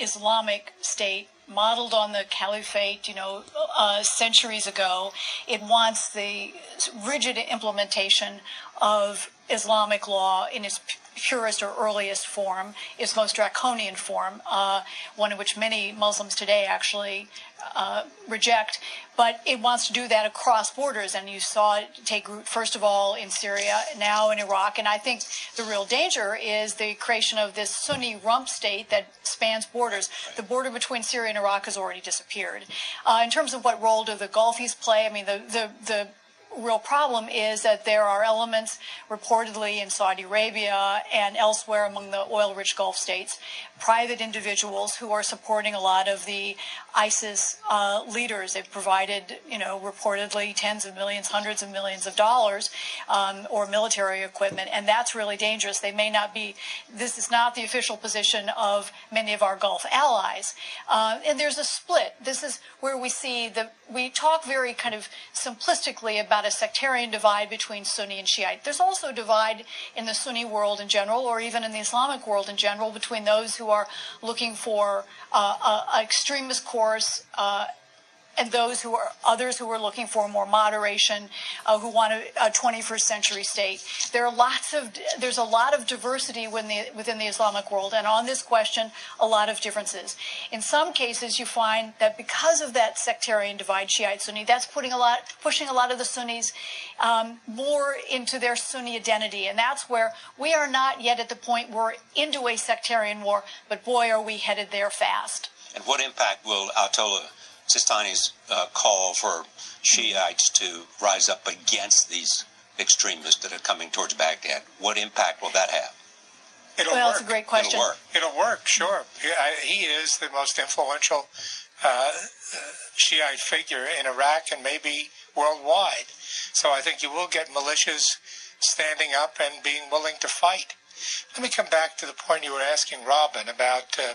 Islamic State modeled on the caliphate, you know, uh, centuries ago. It wants the rigid implementation of Islamic law in its purest or earliest form, its most draconian form, uh, one in which many Muslims today actually uh, reject. But it wants to do that across borders, and you saw it take root first of all in Syria, now in Iraq. And I think the real danger is the creation of this Sunni rump state that spans borders. The border between Syria and Iraq has already disappeared. Uh, in terms of what role do the Gulfies play, I mean, the, the, the real problem is that there are elements reportedly in Saudi Arabia and elsewhere among the oil rich Gulf states, private individuals who are supporting a lot of the ISIS uh, leaders. They've provided, you know, reportedly tens of millions, hundreds of millions of dollars um, or military equipment, and that's really dangerous. They may not be, this is not the official position of many of our Gulf allies. Uh, and there's a split. This is where we see that we talk very kind of simplistically about a sectarian divide between Sunni and Shiite. There's also a divide in the Sunni world in general, or even in the Islamic world in general, between those who are looking for uh, an extremist course uh, and those who are others who are looking for more moderation, uh, who want a, a, 21st century state. There are lots of there's a lot of diversity within the, within the Islamic world, and on this question, a lot of differences. In some cases, you find that because of that sectarian divide, Shiite Sunni, that's putting a lot pushing a lot of the Sunnis um, more into their Sunni identity, and that's where we are not yet at the point we're into a sectarian war, but boy, are we headed there fast. And what impact will Ayatollah Sistani's uh, call for Shiites to rise up against these extremists that are coming towards Baghdad. What impact will that have? It'll well, work. it's a great question. It'll work. It'll work, sure. He is the most influential uh, Shiite figure in Iraq and maybe worldwide. So I think you will get militias standing up and being willing to fight. Let me come back to the point you were asking Robin about uh,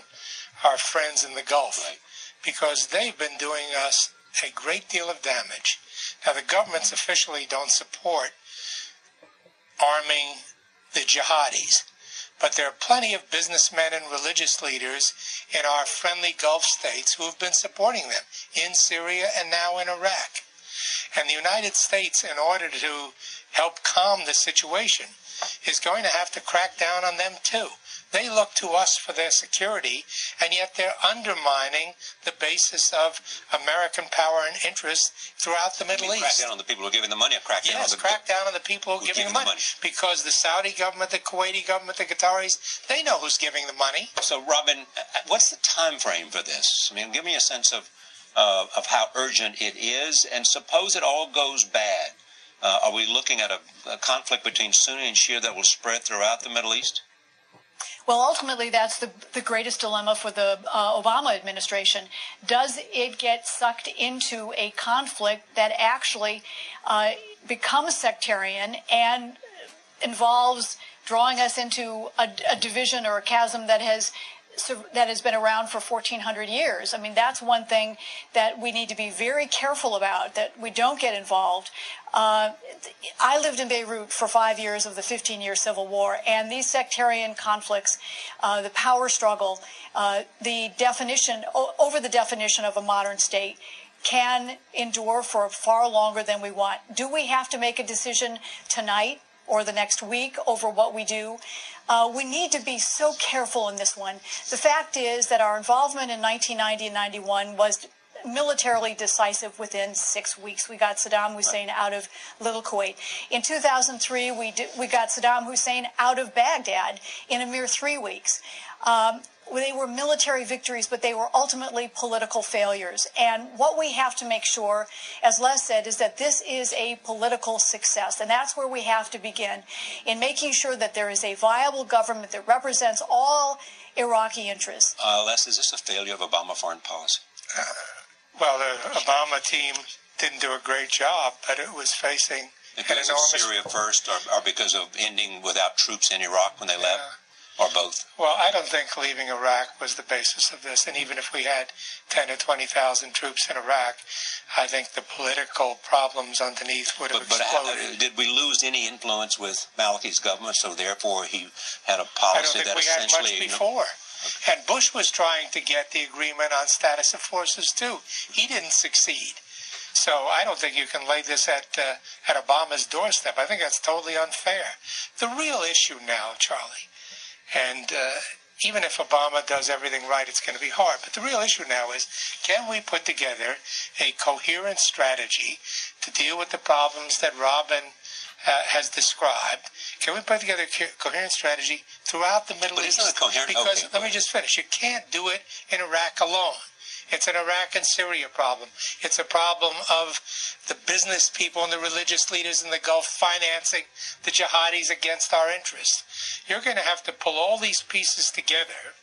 our friends in the Gulf. Right because they've been doing us a great deal of damage. Now, the governments officially don't support arming the jihadis, but there are plenty of businessmen and religious leaders in our friendly Gulf states who have been supporting them in Syria and now in Iraq. And the United States, in order to help calm the situation, is going to have to crack down on them too. They look to us for their security, and yet they're undermining the basis of American power and interest throughout the Middle East. Crack down on the people who are giving the money. Crack down yes, on the crack down on the people who are giving, the money. money. Because the Saudi government, the Kuwaiti government, the Qataris, they know who's giving the money. So, Robin, uh, uh, what's the time frame for this? I mean, give me a sense of uh, of how urgent it is, and suppose it all goes bad. Uh, are we looking at a, a conflict between Sunni and Shia that will spread throughout the Middle East? Well, ultimately, that's the, the greatest dilemma for the uh, Obama administration. Does it get sucked into a conflict that actually uh, becomes sectarian and involves drawing us into a, a division or a chasm that has that has been around for 1400 years. I mean, that's one thing that we need to be very careful about, that we don't get involved. Uh, I lived in Beirut for five years of the 15 year civil war, and these sectarian conflicts, uh, the power struggle, uh, the definition, over the definition of a modern state, can endure for far longer than we want. Do we have to make a decision tonight or the next week over what we do? Uh, we need to be so careful in this one. The fact is that our involvement in 1990 and 91 was militarily decisive within six weeks. We got Saddam Hussein out of Little Kuwait. In 2003, we, did, we got Saddam Hussein out of Baghdad in a mere three weeks. Um, they were military victories, but they were ultimately political failures. And what we have to make sure, as Les said, is that this is a political success. And that's where we have to begin in making sure that there is a viable government that represents all Iraqi interests. Uh, Les, is this a failure of Obama foreign policy? Uh, well, the Obama team didn't do a great job, but it was facing because of Syria first, or, or, because of ending without troops in Iraq when they left or both? Well, I don't think leaving Iraq was the basis of this. And even if we had 10 or 20,000 troops in Iraq, I think the political problems underneath would have but, exploded. But did we lose any influence with Maliki's government? So therefore, he had a policy that essentially. We had much before. And Bush was trying to get the agreement on status of forces too. He didn't succeed. So I don't think you can lay this at uh, at Obama's doorstep. I think that's totally unfair. The real issue now, Charlie, and uh, even if Obama does everything right, it's going to be hard. But the real issue now is can we put together a coherent strategy to deal with the problems that Robin uh, has described? Can we put together a co- coherent strategy throughout the Middle But East? it coherent? Because Okay. let me just finish. You can't do it in Iraq alone. It's an Iraq and Syria problem. It's a problem of the business people and the religious leaders in the Gulf financing the jihadis against our interests. You're going to have to pull all these pieces together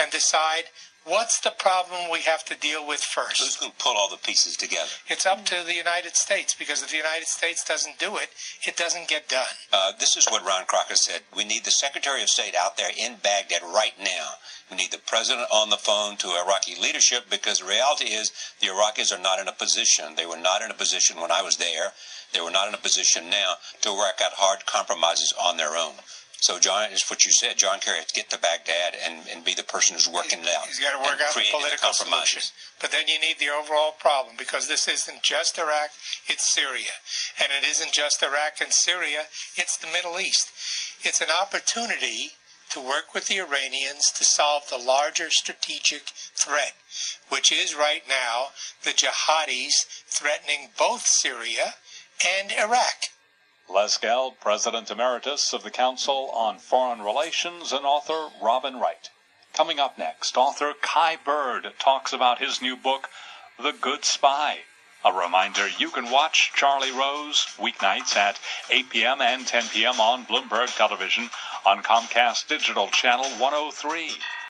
and decide what's the problem we have to deal with first? Who's going to pull all the pieces together? It's up to the United States because if the United States doesn't do it, it doesn't get done. Uh, this is what Ryan Crocker said. We need the Secretary of State out there in Baghdad right now. We need the president on the phone to Iraqi leadership because the reality is the Iraqis are not in a position. They were not in a position when I was there. They were not in a position now to work out hard compromises on their own. So, John, is what you said. John Kerry has to get to Baghdad and, and be the person who's working it out. He's got to work out the political solution. But then you need the overall problem because this isn't just Iraq, it's Syria. And it isn't just Iraq and Syria, it's the Middle East. It's an opportunity to work with the Iranians to solve the larger strategic threat, which is right now the jihadis threatening both Syria and Iraq. Les Gelb, President Emeritus of the Council on Foreign Relations, and author Robin Wright. Coming up next, author Kai Bird talks about his new book, The Good Spy. A reminder you can watch Charlie Rose weeknights at 8 p.m. and 10 p.m. on Bloomberg Television on Comcast Digital Channel 103.